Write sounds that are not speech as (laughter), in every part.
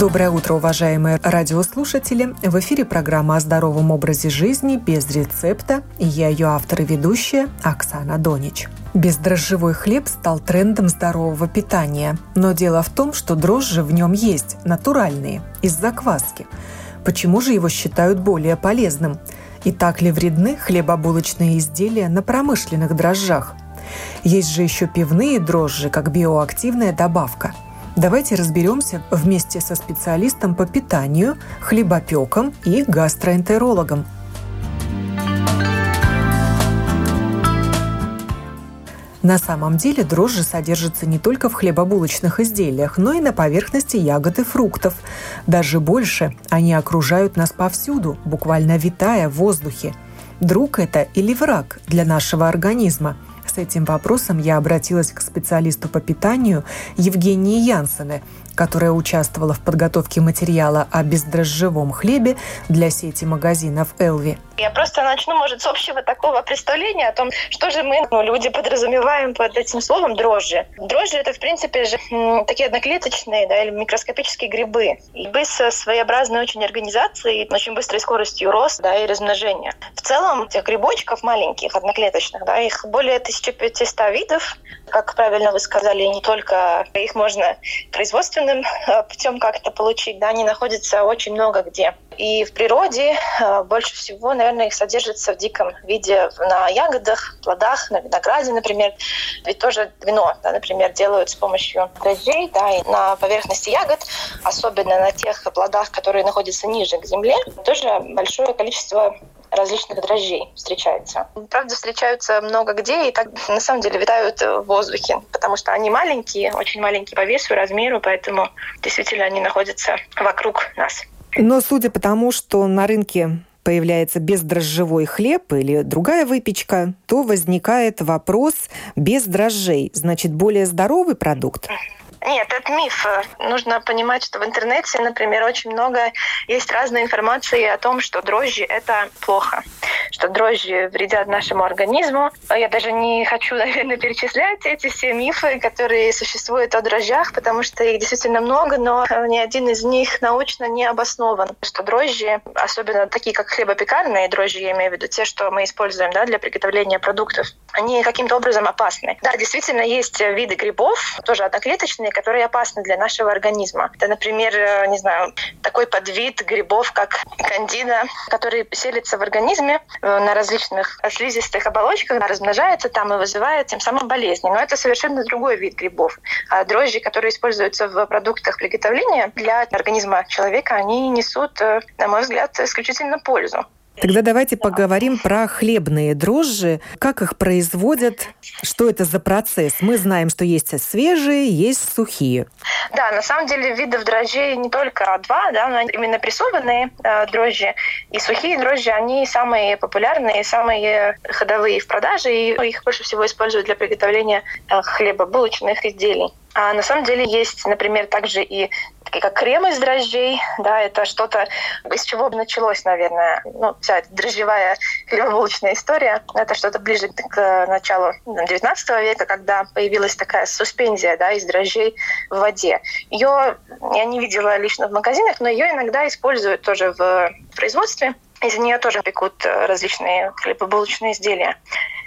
Доброе утро, уважаемые радиослушатели! В эфире программа о здоровом образе жизни без рецепта. И я ее автор и ведущая Оксана Донич. Бездрожжевой хлеб стал трендом здорового питания. Но дело в том, что дрожжи в нем есть, натуральные, из закваски. Почему же его считают более полезным? И так ли вредны хлебобулочные изделия на промышленных дрожжах? Есть же еще пивные дрожжи, как биоактивная добавка – Давайте разберемся вместе со специалистом по питанию, хлебопеком и гастроэнтерологом. На самом деле дрожжи содержатся не только в хлебобулочных изделиях, но и на поверхности ягод и фруктов. Даже больше, они окружают нас повсюду, буквально витая в воздухе. Друг это или враг для нашего организма – с этим вопросом я обратилась к специалисту по питанию Евгении Янсене, которая участвовала в подготовке материала о бездрожжевом хлебе для сети магазинов «Элви». Я просто начну, может, с общего такого представления о том, что же мы, ну, люди, подразумеваем под этим словом дрожжи. Дрожжи — это, в принципе, же такие одноклеточные да, или микроскопические грибы. Грибы со своеобразной очень организацией, очень быстрой скоростью роста да, и размножения. В целом, этих грибочков маленьких, одноклеточных, да, их более 1500 видов. Как правильно вы сказали, не только их можно производственным э, путем как-то получить, да, они находятся очень много где. И в природе э, больше всего, наверное, их содержится в диком виде на ягодах, плодах, на винограде, например. Ведь тоже вино, да, например, делают с помощью дрожжей, да, и на поверхности ягод, особенно на тех плодах, которые находятся ниже к земле, тоже большое количество различных дрожжей встречается. Правда, встречаются много где и так (laughs) на самом деле витают в воздухе, потому что они маленькие, очень маленькие по весу и размеру, поэтому действительно они находятся вокруг нас. Но судя по тому, что на рынке появляется бездрожжевой хлеб или другая выпечка, то возникает вопрос без дрожжей. Значит, более здоровый продукт? Нет, это миф. Нужно понимать, что в интернете, например, очень много есть разной информации о том, что дрожжи – это плохо, что дрожжи вредят нашему организму. Я даже не хочу, (laughs) наверное, перечислять эти все мифы, которые существуют о дрожжах, потому что их действительно много, но ни один из них научно не обоснован. Что дрожжи, особенно такие, как хлебопекарные дрожжи, я имею в виду те, что мы используем да, для приготовления продуктов, они каким-то образом опасны. Да, действительно, есть виды грибов, тоже одноклеточные, растения, которые опасны для нашего организма. Это, например, э, не знаю, такой подвид грибов, как кандида, который селится в организме э, на различных слизистых оболочках, размножается там и вызывает тем самым болезни. Но это совершенно другой вид грибов. А дрожжи, которые используются в продуктах приготовления для организма человека, они несут, э, на мой взгляд, исключительно пользу. Тогда давайте поговорим про хлебные дрожжи. Как их производят? Что это за процесс? Мы знаем, что есть свежие, есть сухие. Да, на самом деле видов дрожжей не только два, да, но именно прессованные э, дрожжи и сухие дрожжи, они самые популярные, самые ходовые в продаже, и их больше всего используют для приготовления э, хлебобулочных изделий. А на самом деле есть, например, также и такие как крем из дрожжей, да, это что-то, из чего началось, наверное, ну, вся эта дрожжевая хлебобулочная история, это что-то ближе к началу 19 века, когда появилась такая суспензия, да, из дрожжей в воде. Ее я не видела лично в магазинах, но ее иногда используют тоже в производстве. Из нее тоже пекут различные хлебобулочные изделия.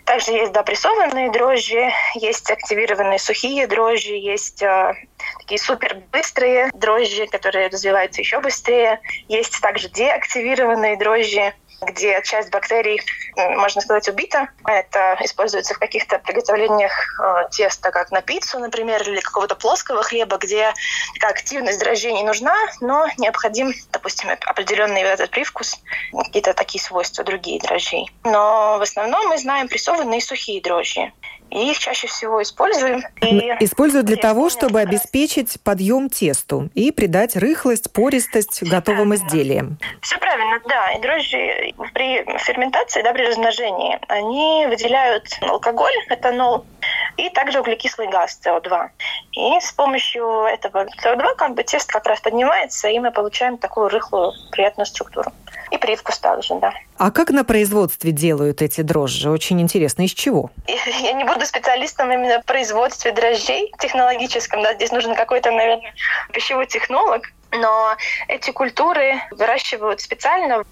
Также есть допрессованные дрожжи, есть активированные сухие дрожжи, есть э, такие супер быстрые дрожжи, которые развиваются еще быстрее. Есть также деактивированные дрожжи, где часть бактерий, можно сказать, убита. Это используется в каких-то приготовлениях э, теста, как на пиццу, например, или какого-то плоского хлеба, где активность дрожжей не нужна, но необходим, допустим, определенный этот привкус, какие-то такие свойства другие дрожжей. Но в основном мы знаем прессованные сухие дрожжи и их чаще всего используем. И Используют для того, чтобы обеспечить подъем тесту и придать рыхлость, пористость готовым да, изделиям. Все правильно, да. И дрожжи при ферментации, да, при размножении, они выделяют алкоголь, этанол, и также углекислый газ, СО2. И с помощью этого СО2 как бы тесто как раз поднимается, и мы получаем такую рыхлую, приятную структуру. И привкус также, да. А как на производстве делают эти дрожжи? Очень интересно, из чего? Я не буду специалистом именно в производстве дрожжей технологическом, да, здесь нужен какой-то, наверное, пищевой технолог, но эти культуры выращивают специально.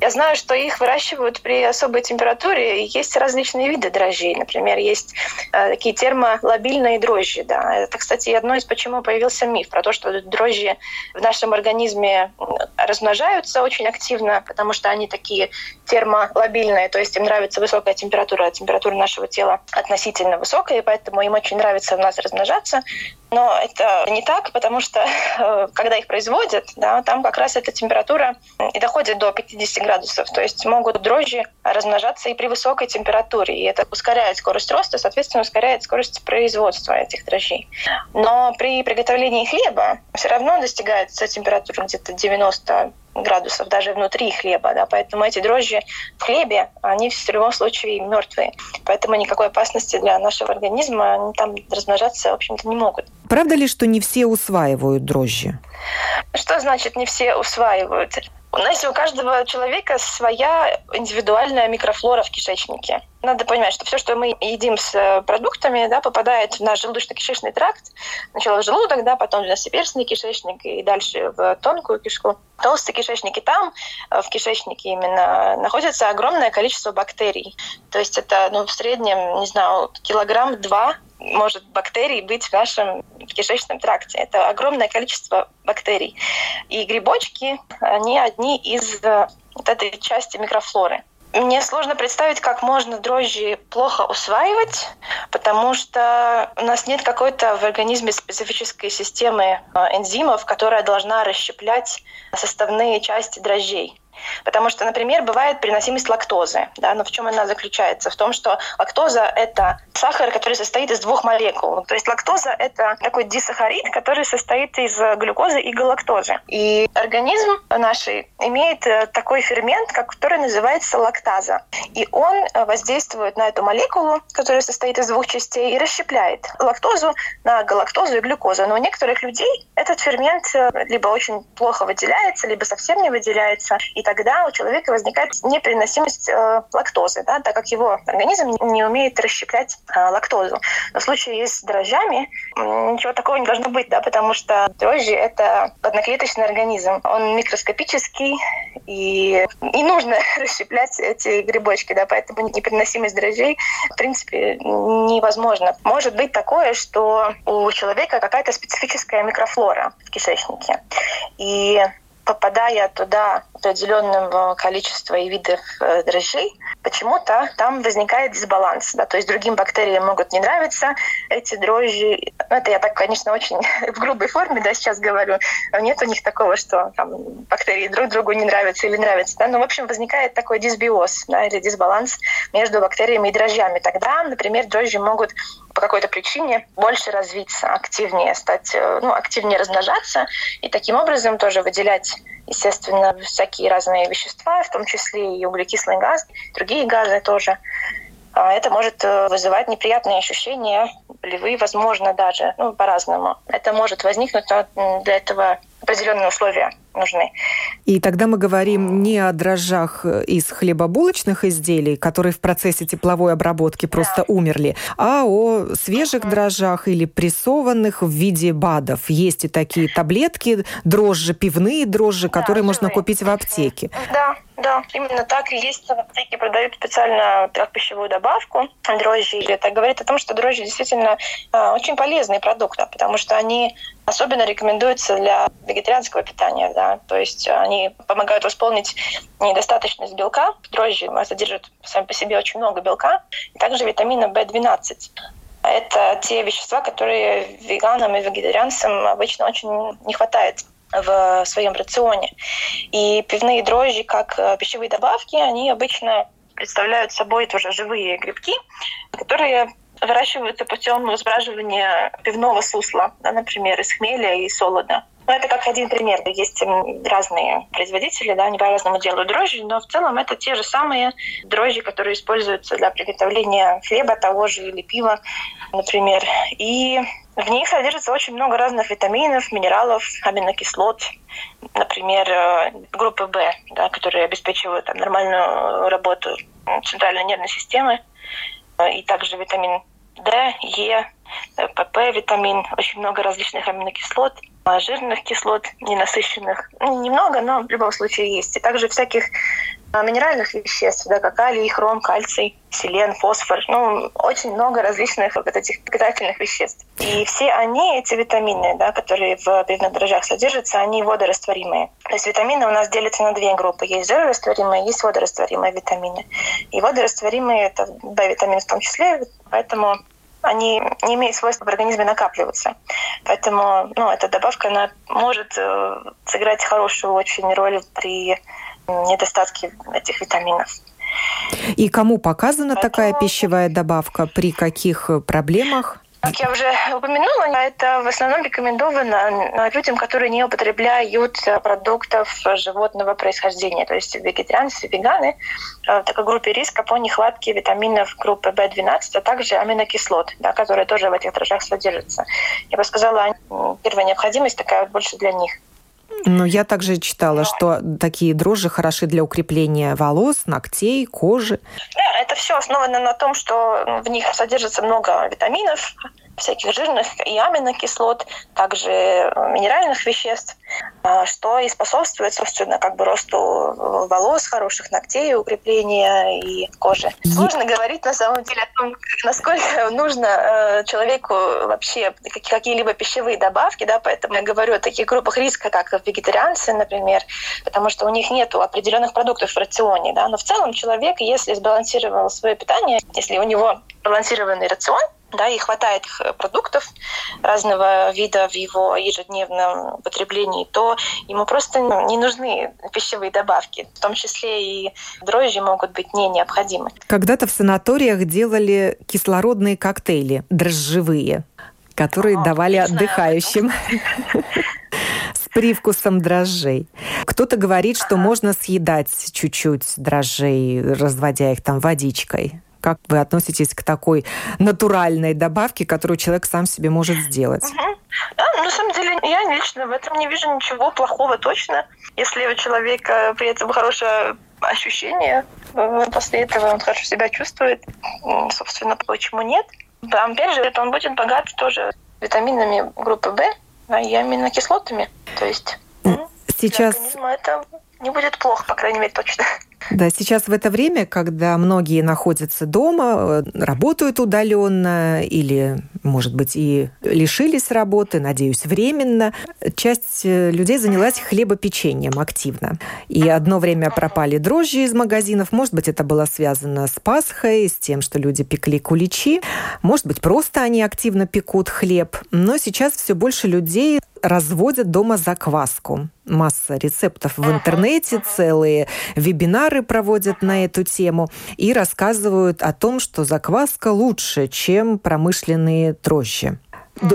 Я знаю, что их выращивают при особой температуре. Есть различные виды дрожжей. Например, есть э, такие термолобильные дрожжи. Да. Это, кстати, одно из почему появился миф про то, что дрожжи в нашем организме размножаются очень активно, потому что они такие термолобильные, то есть им нравится высокая температура, а температура нашего тела относительно высокая, и поэтому им очень нравится у нас размножаться. Но это не так, потому что (laughs) э, когда их производят, да, там как раз эта температура и доходит до 50 градусов. То есть могут дрожжи размножаться и при высокой температуре. И это ускоряет скорость роста, соответственно, ускоряет скорость производства этих дрожжей. Но при приготовлении хлеба все равно достигается температура где-то 90 градусов даже внутри хлеба, да, поэтому эти дрожжи в хлебе, они в любом случае мертвые, поэтому никакой опасности для нашего организма они там размножаться, в общем-то, не могут. Правда ли, что не все усваивают дрожжи? Что значит не все усваивают? У нас у каждого человека своя индивидуальная микрофлора в кишечнике. Надо понимать, что все, что мы едим с э, продуктами, да, попадает в наш желудочно-кишечный тракт. Сначала в желудок, да, потом в двенадцатиперстный кишечник и дальше в тонкую кишку. Толстый кишечник и там, э, в кишечнике именно, находится огромное количество бактерий. То есть это ну, в среднем, не знаю, килограмм-два может бактерий быть в нашем кишечном тракте. Это огромное количество бактерий. И грибочки, они одни из э, вот этой части микрофлоры. Мне сложно представить, как можно дрожжи плохо усваивать, потому что у нас нет какой-то в организме специфической системы э, энзимов, которая должна расщеплять составные части дрожжей. Потому что, например, бывает переносимость лактозы. Да? Но в чем она заключается? В том, что лактоза – это сахар, который состоит из двух молекул. То есть лактоза – это такой дисахарид, который состоит из глюкозы и галактозы. И организм наш имеет э, такой фермент, который называется лактаза. И он э, воздействует на эту молекулу, которая состоит из двух частей, и расщепляет лактозу на галактозу и глюкозу. Но у некоторых людей этот фермент э, либо очень плохо выделяется, либо совсем не выделяется. И тогда у человека возникает непереносимость э, лактозы, да, так как его организм не умеет расщеплять э, лактозу. Но в случае с дрожжами ничего такого не должно быть, да, потому что дрожжи — это одноклеточный организм. Он микроскопический, и не нужно (laughs) расщеплять эти грибочки, да, поэтому непереносимость дрожжей, в принципе, невозможно. Может быть такое, что у человека какая-то специфическая микрофлора в кишечнике. И попадая туда определенного количества и видов э, дрожжей, почему-то там возникает дисбаланс. Да? То есть другим бактериям могут не нравиться эти дрожжи. Ну, это я так, конечно, очень (laughs) в грубой форме да, сейчас говорю. Нет у них такого, что там, бактерии друг другу не нравятся или нравятся. Да? Но, в общем, возникает такой дисбиоз да, или дисбаланс между бактериями и дрожжами. Тогда, например, дрожжи могут по какой-то причине больше развиться, активнее стать, э, ну, активнее размножаться и таким образом тоже выделять, естественно, всякие разные вещества, в том числе и углекислый газ, другие газы тоже. А это может э, вызывать неприятные ощущения, болевые, возможно, даже, ну, по-разному. Это может возникнуть, но для этого определенные условия нужны. И тогда мы говорим не о дрожжах из хлебобулочных изделий, которые в процессе тепловой обработки просто да. умерли, а о свежих угу. дрожжах или прессованных в виде БАДов. Есть и такие таблетки, дрожжи, пивные дрожжи, да, которые живые. можно купить в аптеке. Да, да, именно так и есть. В аптеке продают специально как пищевую добавку дрожжи. Это говорит о том, что дрожжи действительно э, очень полезный продукт, да, потому что они особенно рекомендуются для вегетарианского питания. Да. То есть они помогают восполнить недостаточность белка. Дрожжи содержат сами по себе очень много белка, и также витамина В12. Это те вещества, которые веганам и вегетарианцам обычно очень не хватает в своем рационе. И пивные дрожжи, как э, пищевые добавки, они обычно представляют собой тоже живые грибки, которые выращиваются путем взбраживания пивного сусла, да, например, из хмеля и солода. Но это как один пример. Есть разные производители, да, они по-разному делают дрожжи, но в целом это те же самые дрожжи, которые используются для приготовления хлеба того же или пива, например. И В них содержится очень много разных витаминов, минералов, аминокислот, например, э, группы В, да, которые обеспечивают там, нормальную работу центральной нервной системы, э, и также витамин D, Е, ПП, витамин, очень много различных аминокислот, а жирных кислот, ненасыщенных. Ну, немного, но в любом случае есть. И также всяких минеральных веществ, да, как калий, хром, кальций, селен, фосфор. Ну, очень много различных вот этих питательных веществ. И все они, эти витамины, да, которые в пивных дрожжах содержатся, они водорастворимые. То есть витамины у нас делятся на две группы. Есть жирорастворимые, есть водорастворимые витамины. И водорастворимые — это B-витамин в том числе, поэтому они не имеют свойства в организме накапливаться. Поэтому ну, эта добавка она может э, сыграть хорошую очень роль при недостатке этих витаминов. И кому показана Поэтому... такая пищевая добавка? При каких проблемах? Как я уже упомянула, это в основном рекомендовано людям, которые не употребляют продуктов животного происхождения, то есть вегетарианцы, веганы, э, в такой группе риска по нехватке витаминов группы В12, а также аминокислот, да, которые тоже в этих дрожжах содержатся. Я бы сказала, первая необходимость такая больше для них. Но я также читала, что такие дрожжи хороши для укрепления волос, ногтей, кожи. Да, это все основано на том, что в них содержится много витаминов, всяких жирных и аминокислот, также минеральных веществ, а, что и способствует, собственно, как бы росту волос, хороших ногтей, укрепления и кожи. Сложно говорить на самом деле о том, насколько (laughs) нужно э, человеку вообще какие-либо пищевые добавки, да, поэтому я говорю о таких группах риска, как вегетарианцы, например, потому что у них нет определенных продуктов в рационе, да, но в целом человек, если сбалансировал свое питание, если у него балансированный рацион, да, и хватает продуктов разного вида в его ежедневном употреблении, то ему просто не нужны пищевые добавки, в том числе и дрожжи могут быть не необходимы. Когда-то в санаториях делали кислородные коктейли дрожжевые, которые О, давали отдыхающим (laughs) с привкусом дрожжей. Кто-то говорит, что можно съедать чуть-чуть дрожжей, разводя их там водичкой. Как вы относитесь к такой натуральной добавке, которую человек сам себе может сделать? Угу. Да, на самом деле я лично в этом не вижу ничего плохого точно. Если у человека при этом хорошее ощущение, э, после этого он хорошо себя чувствует, собственно, почему нет? Да, опять же, он будет богат тоже витаминами группы В и аминокислотами. То есть Сейчас... это не будет плохо, по крайней мере, точно. Да, сейчас в это время, когда многие находятся дома, работают удаленно или, может быть, и лишились работы, надеюсь, временно, часть э, людей занялась хлебопечением активно. И одно время пропали дрожжи из магазинов. Может быть, это было связано с Пасхой, с тем, что люди пекли куличи. Может быть, просто они активно пекут хлеб. Но сейчас все больше людей разводят дома закваску. Масса рецептов в интернете, целые вебинары проводят на эту тему и рассказывают о том, что закваска лучше, чем промышленные дрожжи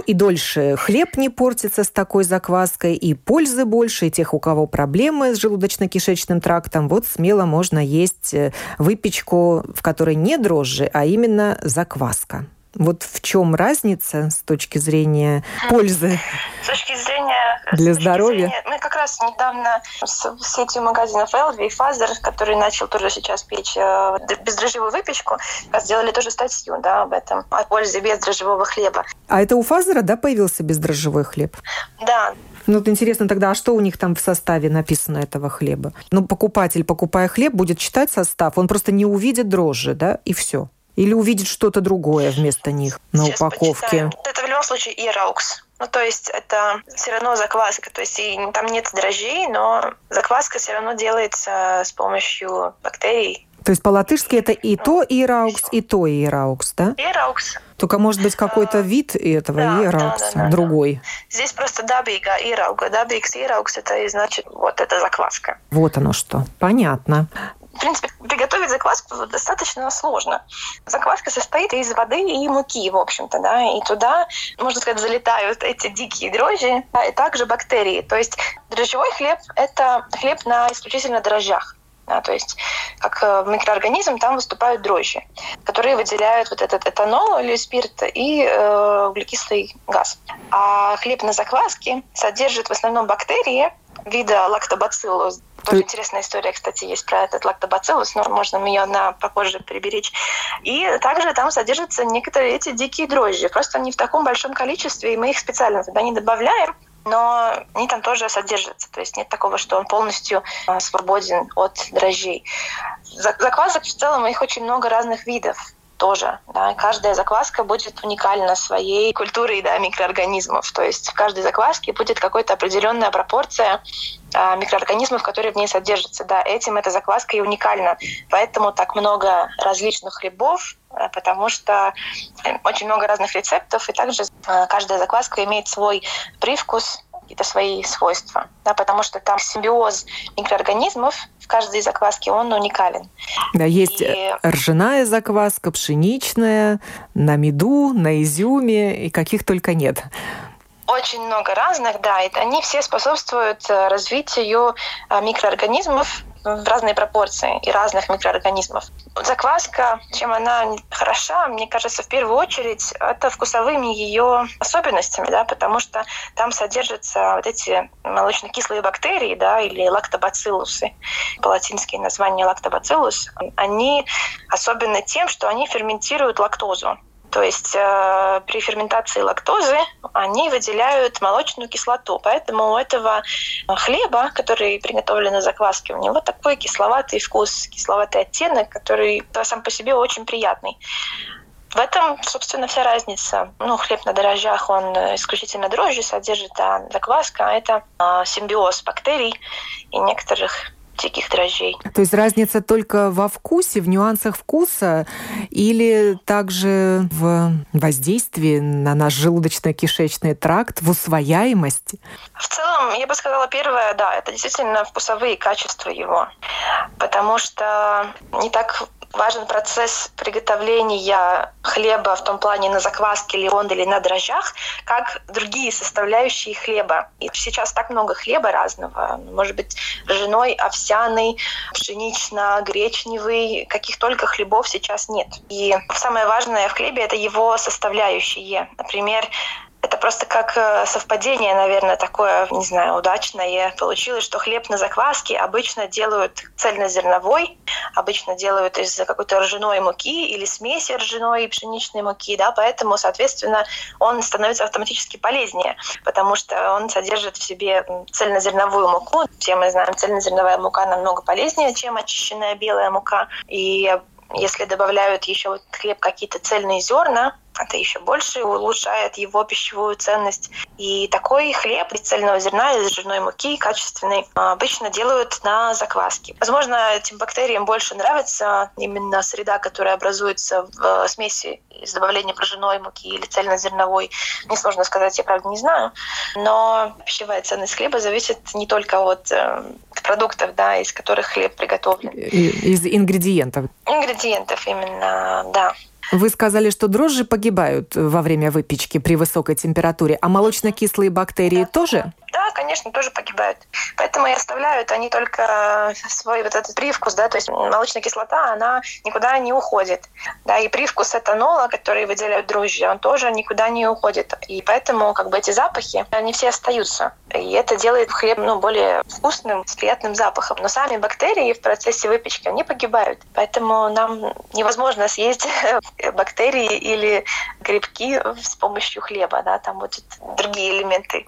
и дольше хлеб не портится с такой закваской, и пользы больше, и тех, у кого проблемы с желудочно-кишечным трактом, вот смело можно есть э, выпечку, в которой не дрожжи, а именно закваска. Вот в чем разница с точки зрения пользы? С точки зрения для здоровья. Зрения, мы как раз недавно с сетью магазинов Elvi и Fazer, который начал тоже сейчас печь э, бездрожжевую выпечку, сделали тоже статью да, об этом, о пользе бездрожжевого хлеба. А это у Fazer а, да, появился бездрожжевой хлеб? Да, ну, вот интересно тогда, а что у них там в составе написано этого хлеба? Ну, покупатель, покупая хлеб, будет читать состав, он просто не увидит дрожжи, да, и все. Или увидит что-то другое вместо них на Сейчас упаковке? Почитаем. Это в любом случае ieraugs. Ну, то есть это все равно закваска. То есть и там нет дрожжей, но закваска все равно делается с помощью бактерий. То есть по-латышски это и то ieraugs, и то ieraugs, да? Ieraugs. Только может быть какой-то вид этого да, ieraugs а, да, да, другой. Да. Здесь просто дабига ирауга. Дабикс ираукс это и значит вот это закваска. Вот оно что. Понятно. В принципе, приготовить закваску достаточно сложно. Закваска состоит из воды и муки, в общем-то, да, и туда, можно сказать, залетают эти дикие дрожжи, а и также бактерии. То есть дрожжевой хлеб – это хлеб на исключительно дрожжах. Да, то есть как э, микроорганизм там выступают дрожжи, которые выделяют вот этот этанол или спирт и э, углекислый газ. А хлеб на закваске содержит в основном бактерии вида лактобациллус. Тоже интересная история, кстати, есть про этот лактобациллус, но можно ее на попозже приберечь. И также там содержатся некоторые эти дикие дрожжи, просто не в таком большом количестве, и мы их специально туда не добавляем, но они там тоже содержатся. То есть нет такого, что он полностью а, свободен от дрожжей. Заквасок в целом их очень много разных видов тоже. Да. Каждая закваска будет уникальна своей культурой да, микроорганизмов. То есть в каждой закваске будет какая-то определенная пропорция а, микроорганизмов, которые в ней содержатся. Да, этим эта закваска и уникальна. Поэтому так много различных хлебов, а, потому что очень много разных рецептов, и также а, каждая закваска имеет свой привкус, какие-то свои свойства, да, потому что там симбиоз микроорганизмов в каждой закваске, он уникален. Да, есть и... ржаная закваска, пшеничная, на меду, на изюме и каких только нет. Очень много разных, да, и они все способствуют э, развитию э, микроорганизмов в разные пропорции и разных микроорганизмов. Закваска, чем она хороша, мне кажется, в первую очередь, это вкусовыми ее особенностями, да, потому что там содержатся вот эти молочно-кислые бактерии, да, или лактобациллусы, по-латински название лактобациллус, они особенны тем, что они ферментируют лактозу. То есть э, при ферментации лактозы они выделяют молочную кислоту. Поэтому у этого хлеба, который приготовлен на закваске, у него такой кисловатый вкус, кисловатый оттенок, который сам по себе очень приятный. В этом, собственно, вся разница. Ну, хлеб на дрожжах, он исключительно дрожжи содержит, а закваска – это э, симбиоз бактерий и некоторых диких дрожжей. То есть разница только во вкусе, в нюансах вкуса или также в воздействии на наш желудочно-кишечный тракт, в усвояемости? В целом, я бы сказала, первое, да, это действительно вкусовые качества его. Потому что не так важен процесс приготовления хлеба в том плане на закваске или он или на дрожжах, как другие составляющие хлеба. И сейчас так много хлеба разного. Может быть, ржаной, овсяный, пшенично-гречневый, каких только хлебов сейчас нет. И самое важное в хлебе — это его составляющие. Например, это просто как э, совпадение, наверное, такое, не знаю, удачное. Получилось, что хлеб на закваске обычно делают цельнозерновой, обычно делают из какой-то ржаной муки или смеси ржаной и пшеничной муки, да, поэтому, соответственно, он становится автоматически полезнее, потому что он содержит в себе цельнозерновую муку. Все мы знаем, цельнозерновая мука намного полезнее, чем очищенная белая мука. И если добавляют еще в хлеб какие-то цельные зерна, это еще больше улучшает его пищевую ценность. И такой хлеб из цельного зерна, из ржаной муки, качественный, обычно делают на закваске. Возможно, этим бактериям больше нравится именно среда, которая образуется в смеси с добавлением ржаной муки или цельнозерновой. Несложно сказать, я правда не знаю. Но пищевая ценность хлеба зависит не только от э, продуктов, да, из которых хлеб приготовлен. Из ингредиентов. Ингредиентов именно, да. Вы сказали, что дрожжи погибают во время выпечки при высокой температуре, а молочно-кислые бактерии да. тоже? Да, конечно, тоже погибают. Поэтому и оставляют они только свой вот этот привкус, да, то есть молочная кислота, она никуда не уходит. Да, и привкус этанола, который выделяют дрожжи, он тоже никуда не уходит. И поэтому как бы эти запахи, они все остаются. И это делает хлеб ну, более вкусным, с приятным запахом. Но сами бактерии в процессе выпечки, они погибают. Поэтому нам невозможно съесть (laughs) бактерии или грибки с помощью хлеба. Да? Там будут другие элементы.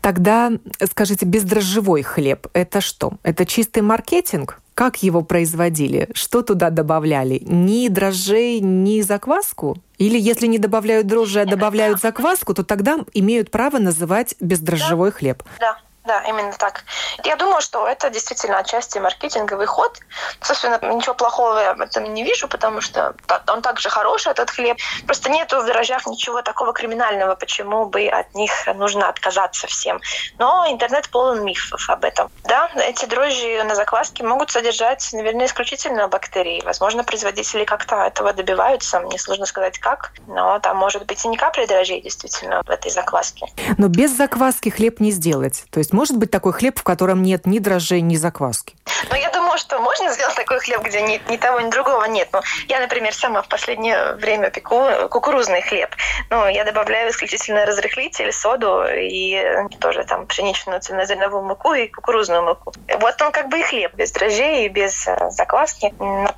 Тогда скажите, бездрожжевой хлеб – это что? Это чистый маркетинг? Как его производили? Что туда добавляли? Ни дрожжей, ни закваску? Или если не добавляют дрожжи, а добавляют закваску, то тогда имеют право называть бездрожжевой да. хлеб? Да, да, именно так. Я думаю, что это действительно отчасти маркетинговый ход. Собственно, ничего плохого я в этом не вижу, потому что он также хороший, этот хлеб. Просто нету в дрожжах ничего такого криминального, почему бы от них нужно отказаться всем. Но интернет полон мифов об этом. Да, эти дрожжи на закваске могут содержать, наверное, исключительно бактерии. Возможно, производители как-то этого добиваются. Мне сложно сказать как, но там может быть и не капли дрожжей действительно в этой закваске. Но без закваски хлеб не сделать. То есть есть может быть такой хлеб, в котором нет ни дрожжей, ни закваски? Ну, я что можно сделать такой хлеб, где ни, ни того, ни другого нет. Ну, я, например, сама в последнее время пеку кукурузный хлеб. Ну, я добавляю исключительно разрыхлитель, соду и тоже там пшеничную цельнозерновую муку и кукурузную муку. Вот он как бы и хлеб, без дрожжей и без э, закваски,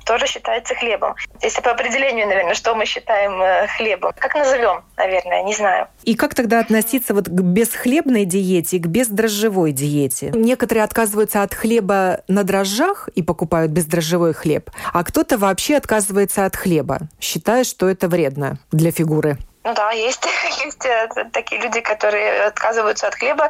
тоже считается хлебом. Если по определению, наверное, что мы считаем э, хлебом? Как назовем, наверное, не знаю. И как тогда относиться вот к бесхлебной диете к бездрожжевой диете? Некоторые отказываются от хлеба на дрожжах и покупают бездрожжевой хлеб, а кто-то вообще отказывается от хлеба, считая, что это вредно для фигуры. Ну да, есть, (laughs) есть э, такие люди, которые отказываются от хлеба.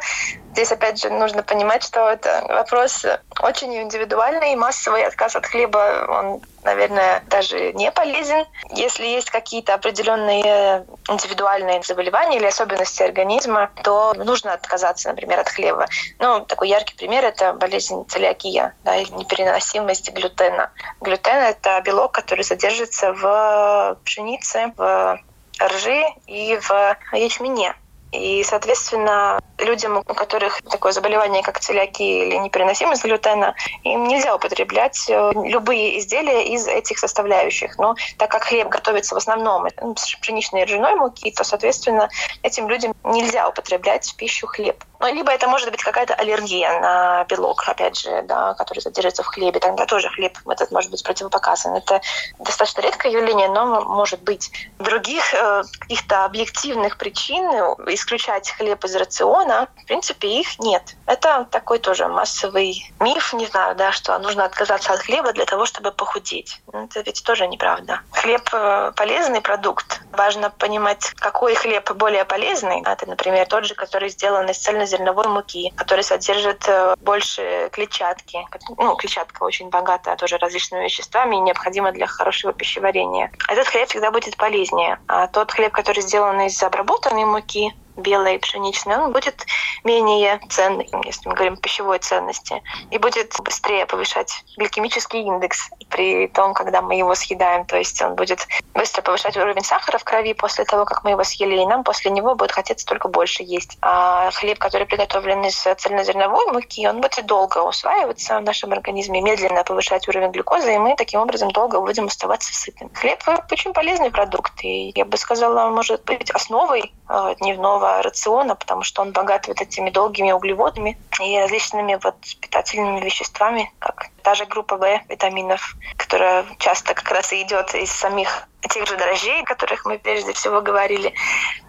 Здесь, опять же, нужно понимать, что это вопрос очень индивидуальный, и массовый отказ от хлеба, он, наверное, даже не полезен. Если есть какие-то определенные индивидуальные заболевания или особенности организма, то нужно отказаться, например, от хлеба. Ну, такой яркий пример — это болезнь целиакия, да, или непереносимость глютена. Глютен — это белок, который содержится в пшенице, в ржи и в ячмене. И, соответственно, людям, у которых такое заболевание, как целиакия или непереносимость глютена, им нельзя употреблять э, любые изделия из этих составляющих. Но так как хлеб готовится в основном с пшеничной и ржаной муки, то, соответственно, этим людям нельзя употреблять в пищу хлеб. Ну, либо это может быть какая-то аллергия на белок, опять же, да, который содержится в хлебе. Тогда тоже хлеб этот может быть противопоказан. Это достаточно редкое явление, но может быть. Других э, каких-то объективных причин исключать хлеб из рациона, в принципе, их нет. Это такой тоже массовый миф, не знаю, да, что нужно отказаться от хлеба для того, чтобы похудеть. Это ведь тоже неправда. Хлеб э, — полезный продукт. Важно понимать, какой хлеб более полезный. Это, например, тот же, который сделан из цельнозерновых зерновой муки, который содержит э, больше клетчатки. Ну, клетчатка очень богата тоже различными веществами и необходима для хорошего пищеварения. Этот хлеб всегда будет полезнее. А тот хлеб, который сделан из обработанной муки, белой пшеничной, он будет менее ценный, если мы говорим о пищевой ценности, и будет быстрее повышать гликемический индекс при том, когда мы его съедаем. То есть он будет быстро повышать уровень сахара в крови после того, как мы его съели, и нам после него будет хотеться только больше есть. А хлеб, который приготовлен из цельнозерновой муки, он будет долго усваиваться в нашем организме, медленно повышать уровень глюкозы, и мы таким образом долго будем оставаться сытым. Хлеб очень полезный продукт, и я бы сказала, может быть основой э, дневного полезного рациона, потому что он богат вот этими долгими углеводами и различными вот питательными веществами, как та же группа В витаминов, которая часто как раз и идет из самих тех же дрожжей, о которых мы прежде всего говорили,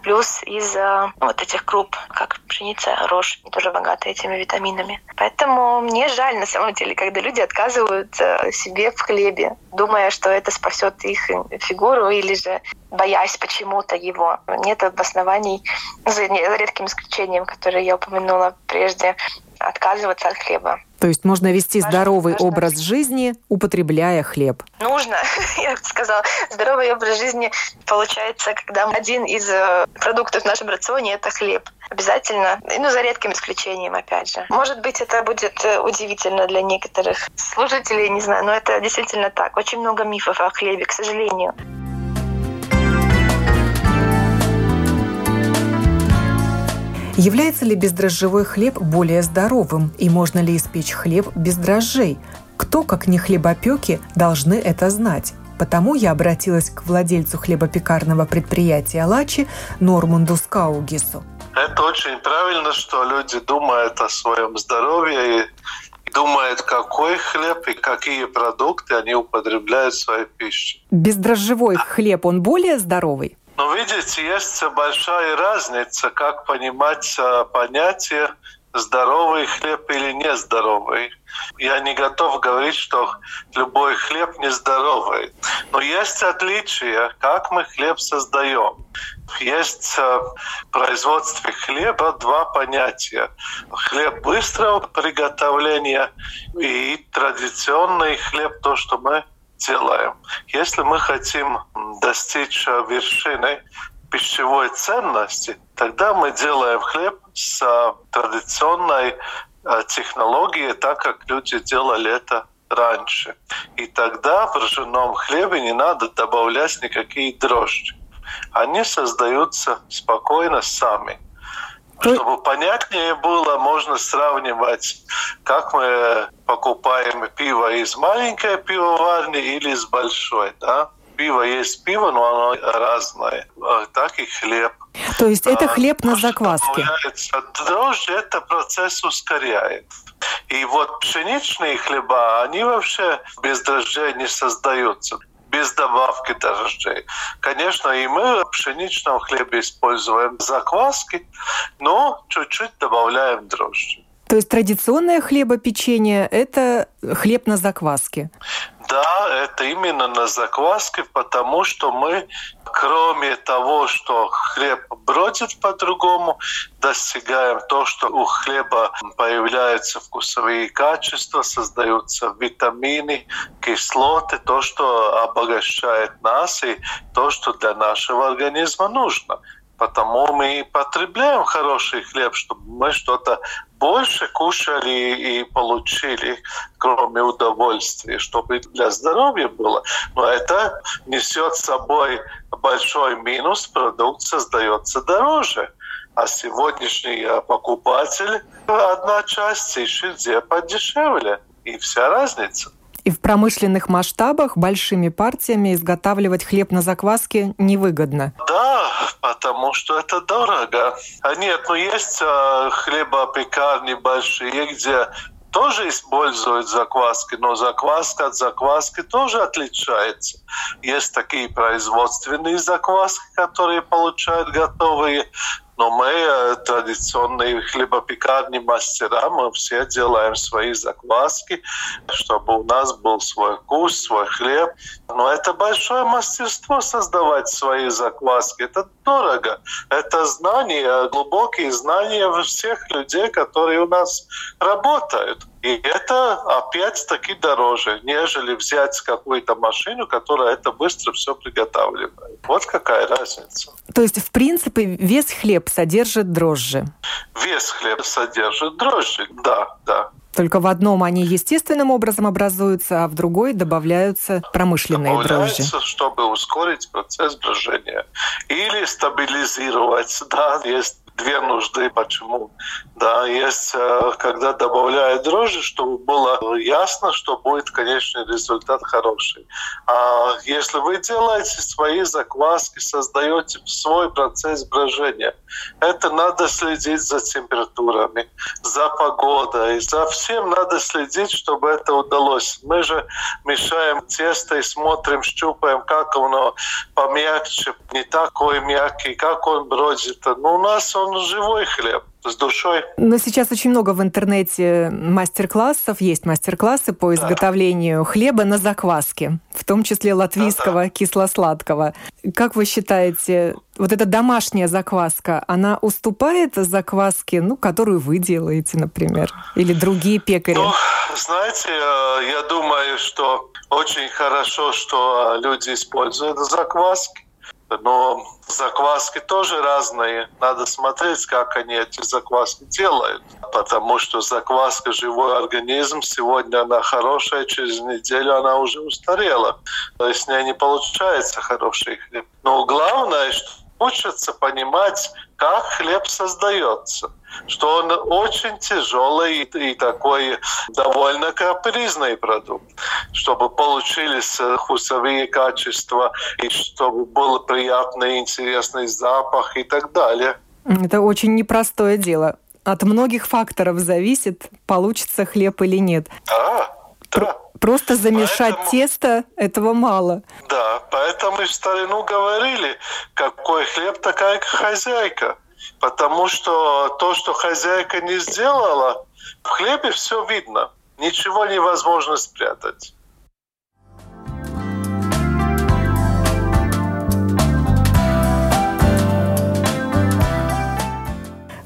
плюс из э, вот этих круп, как пшеница, рожь, тоже богаты этими витаминами. Поэтому мне жаль на самом деле, когда люди отказывают э, себе в хлебе, думая, что это спасет их фигуру или же боясь почему-то его. Нет обоснований, за редким исключением, которые я упомянула прежде, отказываться от хлеба. То есть можно вести важно, здоровый важно. образ жизни, употребляя хлеб. Нужно. (laughs) Я сказала, здоровый образ жизни получается, когда один из э, продуктов в нашем рационе – это хлеб. Обязательно. Ну, за редким исключением, опять же. Может быть, это будет э, удивительно для некоторых служителей, не знаю, но это действительно так. Очень много мифов о хлебе, к сожалению. Является ли бездрожжевой хлеб более здоровым и можно ли испечь хлеб без дрожжей? Кто, как не хлебопеки, должны это знать? Потому я обратилась к владельцу хлебопекарного предприятия «Лачи» Нормунду Скаугису. Это очень правильно, что люди думают о своем здоровье и думают, какой хлеб и какие продукты они употребляют в своей пище. Бездрожжевой хлеб, он более здоровый? Но видите, есть большая разница, как понимать э, понятие здоровый хлеб или нездоровый. Я не готов говорить, что любой хлеб нездоровый. Но есть отличия, как мы хлеб создаем. Есть в производстве хлеба два понятия. Хлеб быстрого приготовления и традиционный хлеб, то, что мы делаем. Если мы хотим достичь э, вершины пищевой ценности, тогда мы делаем хлеб с э, традиционной э, технологией, так как люди делали это раньше. И тогда в ржаном хлебе не надо добавлять никакие дрожжи. Они создаются спокойно сами. Чтобы понятнее было, можно сравнивать, как мы покупаем пиво из маленькой пивоварни или из большой. Да? Пиво есть пиво, но оно разное. А так и хлеб. То есть это а, хлеб на закваске? Дрожжи это процесс ускоряет. И вот пшеничные хлеба, они вообще без дрожжей не создаются без добавки дрожжей. Конечно, и мы в пшеничном хлебе используем закваски, но чуть-чуть добавляем дрожжи. То есть традиционное хлебопечение – это хлеб на закваске? Да, это именно на закваске, потому что мы, кроме того, что хлеб бродит по-другому, достигаем то, что у хлеба появляются вкусовые качества, создаются витамины, кислоты, то, что обогащает нас и то, что для нашего организма нужно. Потому мы и потребляем хороший хлеб, чтобы мы что-то больше кушали и получили, кроме удовольствия, чтобы для здоровья было. Но это несет с собой большой минус, продукт создается дороже. А сегодняшний покупатель одна часть ищет где подешевле. И вся разница. И в промышленных масштабах большими партиями изготавливать хлеб на закваске невыгодно. Да, потому что это дорого. А нет, ну есть э, хлебопекарни большие, где тоже используют закваски, но закваска от закваски тоже отличается. Есть такие производственные закваски, которые получают готовые но мы э, традиционные хлебопекарни мастера, мы все делаем свои закваски, чтобы у нас был свой вкус, свой хлеб. Но это большое мастерство создавать свои закваски. Это дорого. Это знания, глубокие знания всех людей, которые у нас работают. И это опять-таки дороже, нежели взять какую-то машину, которая это быстро все приготавливает. Вот какая разница. То есть, в принципе, весь хлеб содержит дрожжи? Весь хлеб содержит дрожжи, да, да. Только в одном они естественным образом образуются, а в другой добавляются промышленные добавляются, дрожжи. чтобы ускорить процесс брожения. Или стабилизировать. Да, есть две нужды. Почему? Да, есть, э, когда добавляют дрожжи, чтобы было ясно, что будет конечный результат хороший. А если вы делаете свои закваски, создаете свой процесс брожения, это надо следить за температурами, за погодой, за всем надо следить, чтобы это удалось. Мы же мешаем тесто и смотрим, щупаем, как оно помягче, не такой мягкий, как он бродит. Ну, у нас он он живой хлеб с душой. Но сейчас очень много в интернете мастер-классов, есть мастер-классы по изготовлению да. хлеба на закваске, в том числе латвийского да, да. кисло-сладкого. Как вы считаете, вот эта домашняя закваска, она уступает закваске, ну, которую вы делаете, например, или другие пекари? Ну, знаете, э, я думаю, что очень хорошо, что люди используют закваски но закваски тоже разные. Надо смотреть, как они эти закваски делают. Потому что закваска – живой организм. Сегодня она хорошая, через неделю она уже устарела. То есть с ней не получается хороший хлеб. Но главное, что учатся понимать, как хлеб создается что он очень тяжелый и, такой довольно капризный продукт, чтобы получились вкусовые качества и чтобы был приятный, интересный запах и так далее. Это очень непростое дело. От многих факторов зависит, получится хлеб или нет. Да, да. Просто замешать поэтому, тесто этого мало. Да, поэтому в старину говорили, какой хлеб, такая хозяйка. Потому что то, что хозяйка не сделала, в хлебе все видно. Ничего невозможно спрятать.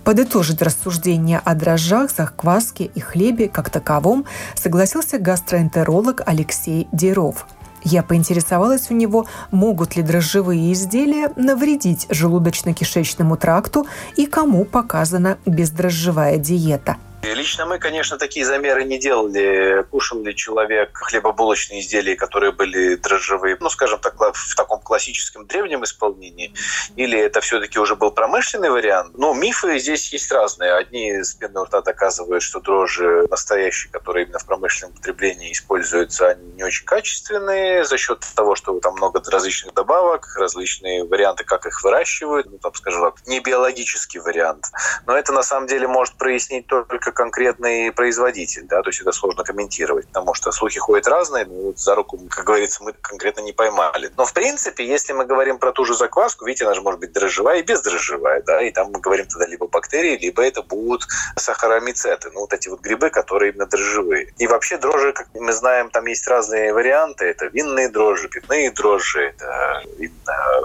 Подытожить рассуждения о дрожжах, закваске и хлебе как таковом согласился гастроэнтеролог Алексей Деров. Я поинтересовалась у него, могут ли дрожжевые изделия навредить желудочно-кишечному тракту и кому показана бездрожжевая диета – Лично мы, конечно, такие замеры не делали. Кушал ли человек хлебобулочные изделия, которые были дрожжевые, ну, скажем так, в таком классическом древнем исполнении, или это все-таки уже был промышленный вариант. Ну, мифы здесь есть разные. Одни с пены рта доказывают, что дрожжи настоящие, которые именно в промышленном потреблении используются, они не очень качественные за счет того, что там много различных добавок, различные варианты, как их выращивают, ну, там, скажем так, не биологический вариант. Но это на самом деле может прояснить только конкретный производитель, да, то есть это сложно комментировать, потому что слухи ходят разные, ну, вот за руку, как говорится, мы конкретно не поймали. Но в принципе, если мы говорим про ту же закваску, видите, она же может быть дрожжевая и бездрожжевая, да, и там мы говорим тогда либо бактерии, либо это будут сахаромицеты, ну, вот эти вот грибы, которые именно дрожжевые. И вообще дрожжи, как мы знаем, там есть разные варианты, это винные дрожжи, пивные дрожжи, это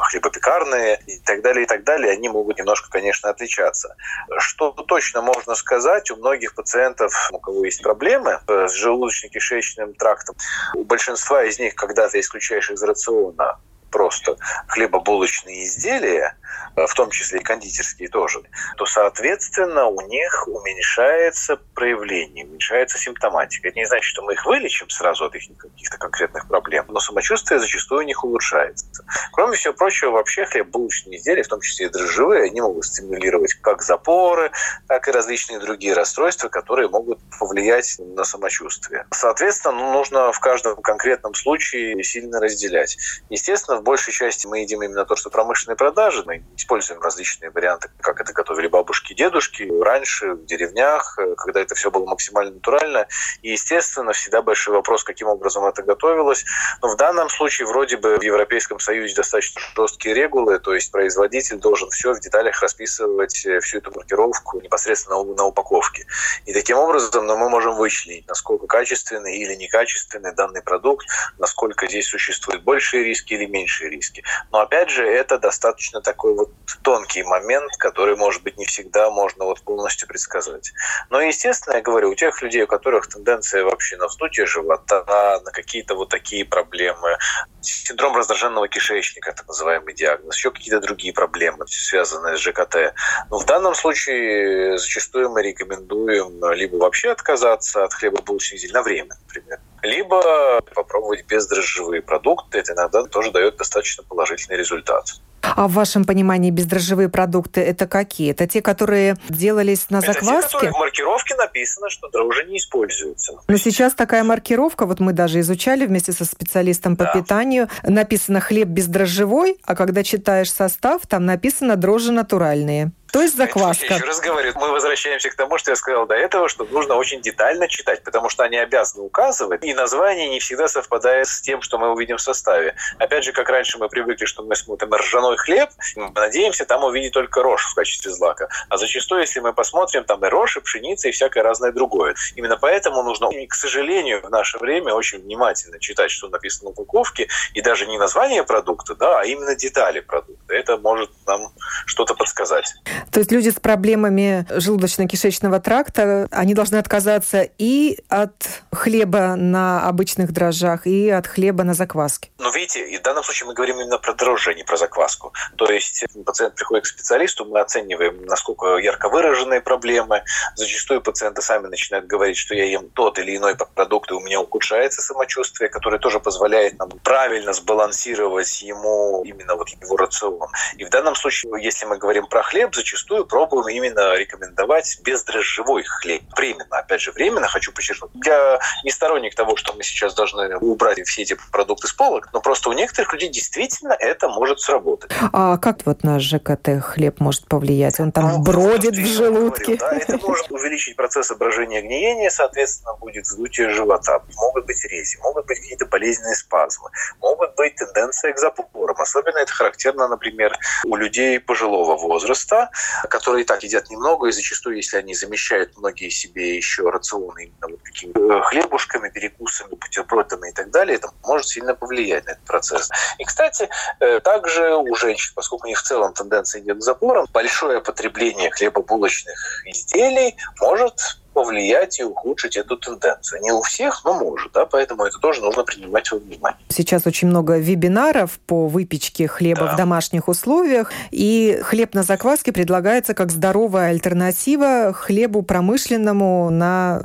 хлебопекарные и так далее, и так далее, они могут немножко, конечно, отличаться. Что точно можно сказать, у многих пациентов, у кого есть проблемы с желудочно-кишечным трактом, у большинства из них, когда ты исключаешь из рациона просто хлебобулочные изделия, Э, в том числе и кондитерские тоже, то, соответственно, у них уменьшается проявление, уменьшается симптоматика. Это не значит, что мы их вылечим сразу от их каких-то конкретных проблем, но самочувствие зачастую у них улучшается. Кроме всего прочего, вообще хлеб-булочные изделия, в том числе и дрожжевые, они могут стимулировать как запоры, так и различные другие расстройства, которые могут повлиять на самочувствие. Соответственно, ну, нужно в каждом конкретном случае сильно разделять. Естественно, большей части мы едим именно то, что промышленные продажи, мы используем различные варианты, как это готовили бабушки и дедушки раньше, в деревнях, э, когда это все было максимально натурально. И, естественно, всегда большой вопрос, каким образом это готовилось. Но в данном случае вроде бы в Европейском Союзе достаточно жесткие регулы, то есть производитель должен все в деталях расписывать, э, всю эту маркировку непосредственно на упаковке. И таким образом ну, мы можем вычленить, насколько качественный или некачественный данный продукт, насколько здесь существуют большие риски или меньшие риски. Но опять же, это достаточно такой вот тонкий момент, который, может быть, не всегда можно вот полностью предсказать. Но, естественно, я говорю, у тех людей, у которых тенденция вообще на вздутие живота, на какие-то вот такие проблемы, синдром раздраженного кишечника, так называемый диагноз, еще какие-то другие проблемы, связанные с ЖКТ. Но в данном случае зачастую мы рекомендуем либо вообще отказаться от хлебобулочных изделий на время, например, либо попробовать бездрожжевые продукты. Это иногда тоже дает достаточно положительный результат. А в вашем понимании бездрожжевые продукты это какие? Это те, которые делались на закваске? Это те, в маркировке написано, что дрожжи не используются. Но сейчас такая маркировка, вот мы даже изучали вместе со специалистом по да. питанию, написано хлеб бездрожжевой, а когда читаешь состав, там написано дрожжи натуральные. То есть закваска. Я еще раз говорю, мы возвращаемся к тому, что я сказал до этого, что нужно очень детально читать, потому что они обязаны указывать, и название не всегда совпадает с тем, что мы увидим в составе. Опять же, как раньше мы привыкли, что мы смотрим ржаной хлеб, мы надеемся там увидеть только рожь в качестве злака. А зачастую, если мы посмотрим, там и рожь, и пшеница, и всякое разное другое. Именно поэтому нужно, к сожалению, в наше время очень внимательно читать, что написано на упаковке, и даже не название продукта, да, а именно детали продукта. Это может нам что-то подсказать. То есть люди с проблемами желудочно-кишечного тракта, они должны отказаться и от хлеба на обычных дрожжах, и от хлеба на закваске. Но видите, и в данном случае мы говорим именно про дрожжи, а не про закваску. То есть пациент приходит к специалисту, мы оцениваем, насколько ярко выраженные проблемы. Зачастую пациенты сами начинают говорить, что я ем тот или иной продукт, и у меня ухудшается самочувствие, которое тоже позволяет нам правильно сбалансировать ему именно вот его рацион. И в данном случае, если мы говорим про хлеб, зачастую пробуем именно рекомендовать бездрожжевой хлеб. Временно, опять же, временно, хочу подчеркнуть. Я не сторонник того, что мы сейчас должны убрать все эти продукты с полок, но просто у некоторых людей действительно это может сработать. А как вот наш ЖКТ хлеб может повлиять? Он там ну, бродит в желудке? Говорил, да, это может увеличить процесс брожения гниения, соответственно, будет вздутие живота. Могут быть рези, могут быть какие-то болезненные спазмы, могут быть тенденция к запорам. Особенно это характерно, например, у людей пожилого возраста, которые и так едят немного, и зачастую, если они замещают многие себе еще рационы именно вот хлебушками, перекусами, бутербродами и так далее, это может сильно повлиять на этот процесс. И, кстати, э, также у женщин, поскольку у них в целом тенденция идет к запорам, большое потребление хлебобулочных изделий может повлиять и ухудшить эту тенденцию. Не у всех, но может, да, поэтому это тоже нужно принимать во внимание. Сейчас очень много вебинаров по выпечке хлеба да. в домашних условиях, и хлеб на закваске предлагается как здоровая альтернатива хлебу промышленному на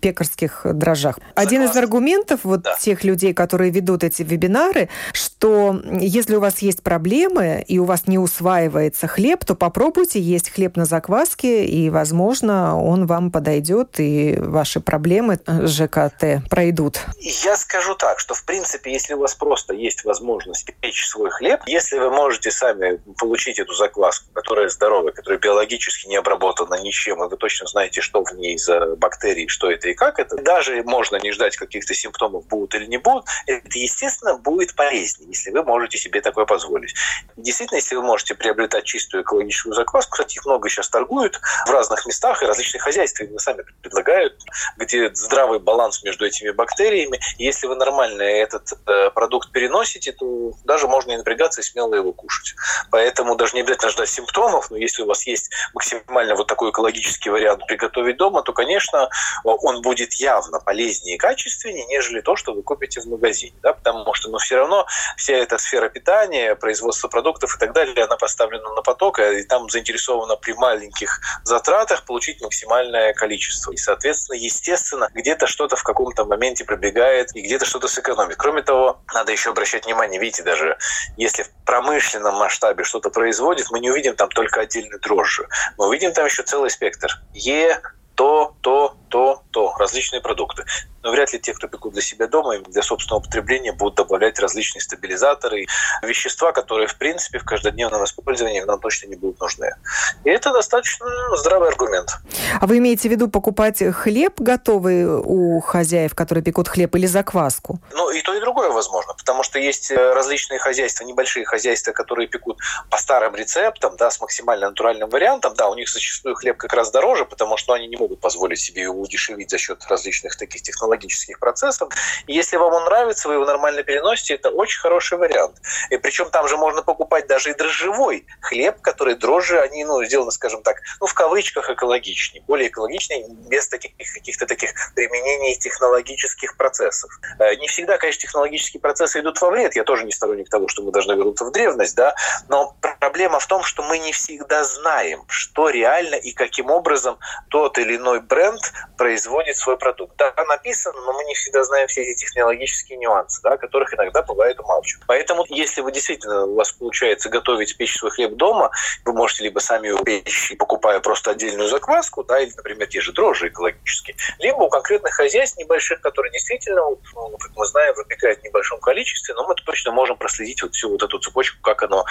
пекарских дрожжах. Закваска. Один из аргументов вот да. тех людей, которые ведут эти вебинары, что если у вас есть проблемы и у вас не усваивается хлеб, то попробуйте есть хлеб на закваске, и, возможно, он вам подойдет, и ваши проблемы э, ЖКТ пройдут. Я скажу так, что, в принципе, если у вас просто есть возможность печь свой хлеб, если вы можете сами получить эту закваску, которая здоровая, которая биологически не обработана ничем, и вы точно знаете, что в ней за бактерии, что это и как это, даже можно не ждать каких-то симптомов, будут или не будут, это, естественно, будет полезнее, если вы можете себе такое позволить. Действительно, если вы можете приобретать чистую экологическую закваску, кстати, их много сейчас торгуют в разных местах, и различные хозяйства именно сами предлагают, где здравый баланс между этими бактериями. Если вы нормально этот э, продукт переносите, то даже можно не напрягаться и смело его кушать. Поэтому даже не обязательно ждать симптомов, но если у вас есть максимально вот такой экологический вариант приготовить дома, то, конечно, он будет явно полезнее и качественнее, нежели то, что вы купите в магазине. Да? Потому что ну, все равно вся эта сфера питания, производства продуктов и так далее, она поставлена на поток, и там заинтересована при маленьких затратах получить максимальное количество. И, соответственно, естественно, где-то что-то в каком-то моменте пробегает, и где-то что-то сэкономит. Кроме того, надо еще обращать внимание, видите, даже если в промышленном масштабе что-то производит, мы не увидим там только отдельные дрожжи. Мы увидим там еще целый спектр. Е, то, то, то, то, различные продукты но вряд ли те, кто пекут для себя дома, для собственного потребления будут добавлять различные стабилизаторы, вещества, которые, в принципе, в каждодневном использовании нам точно не будут нужны. И это достаточно здравый аргумент. А вы имеете в виду покупать хлеб готовый у хозяев, которые пекут хлеб, или закваску? Ну, и то, и другое возможно, потому что есть э, различные хозяйства, небольшие хозяйства, которые пекут по старым рецептам, да, с максимально натуральным вариантом. Да, у них зачастую хлеб как раз дороже, потому что они не могут позволить себе его удешевить за счет различных таких технологий технологических процессов. Если вам он нравится, вы его нормально переносите, это очень хороший вариант. И причем там же можно покупать даже и дрожжевой хлеб, который дрожжи, они, ну, сделаны, скажем так, ну, в кавычках экологичнее, более экологичнее, без таких каких-то таких применений технологических процессов. Э, не всегда, конечно, технологические процессы идут во вред. Я тоже не сторонник того, что мы должны вернуться в древность, да, но проблема в том, что мы не всегда знаем, что реально и каким образом тот или иной бренд производит свой продукт. Да, написано написано, но мы не всегда знаем все эти технологические нюансы, да, которых иногда бывает умалчивают. Поэтому, если вы действительно, у вас получается готовить, печь свой хлеб дома, вы можете либо сами его печь, покупая просто отдельную закваску, да, или, например, те же дрожжи экологические, либо у конкретных хозяйств небольших, которые действительно, вот, ну, как мы знаем, выпекают в небольшом количестве, но мы точно можем проследить вот всю вот эту цепочку, как оно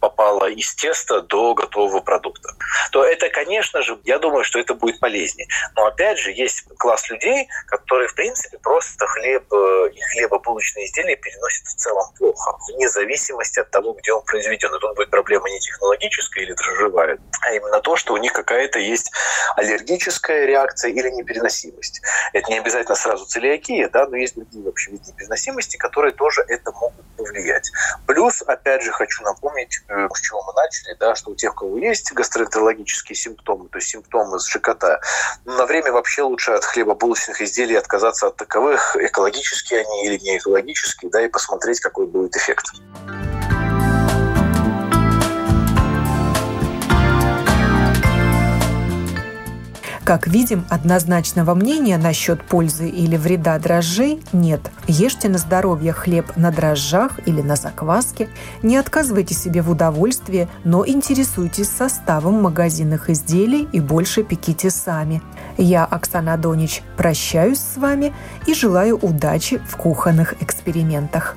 попало из теста до готового продукта. То это, конечно же, я думаю, что это будет полезнее. Но опять же, есть класс людей, которые, в принципе, просто хлеб э, и хлебобулочные изделия переносят в целом плохо, вне зависимости от того, где он произведен. И тут будет проблема не технологическая или дрожжевая, а именно то, что у них какая-то есть аллергическая реакция или непереносимость. Это не обязательно сразу целиакия, да, но есть другие вообще виды непереносимости, которые тоже это могут повлиять. Плюс, опять же, хочу напомнить, э, с чего мы начали, да, что у тех, у кого есть гастроэнтерологические симптомы, то есть симптомы с ЖКТ, на время вообще лучше от хлебобулочных изделий отказаться отказаться от таковых, экологические они или не экологические, да, и посмотреть, какой будет эффект. Как видим, однозначного мнения насчет пользы или вреда дрожжей нет. Ешьте на здоровье хлеб на дрожжах или на закваске. Не отказывайте себе в удовольствии, но интересуйтесь составом магазинных изделий и больше пеките сами. Я, Оксана Донич, прощаюсь с вами и желаю удачи в кухонных экспериментах.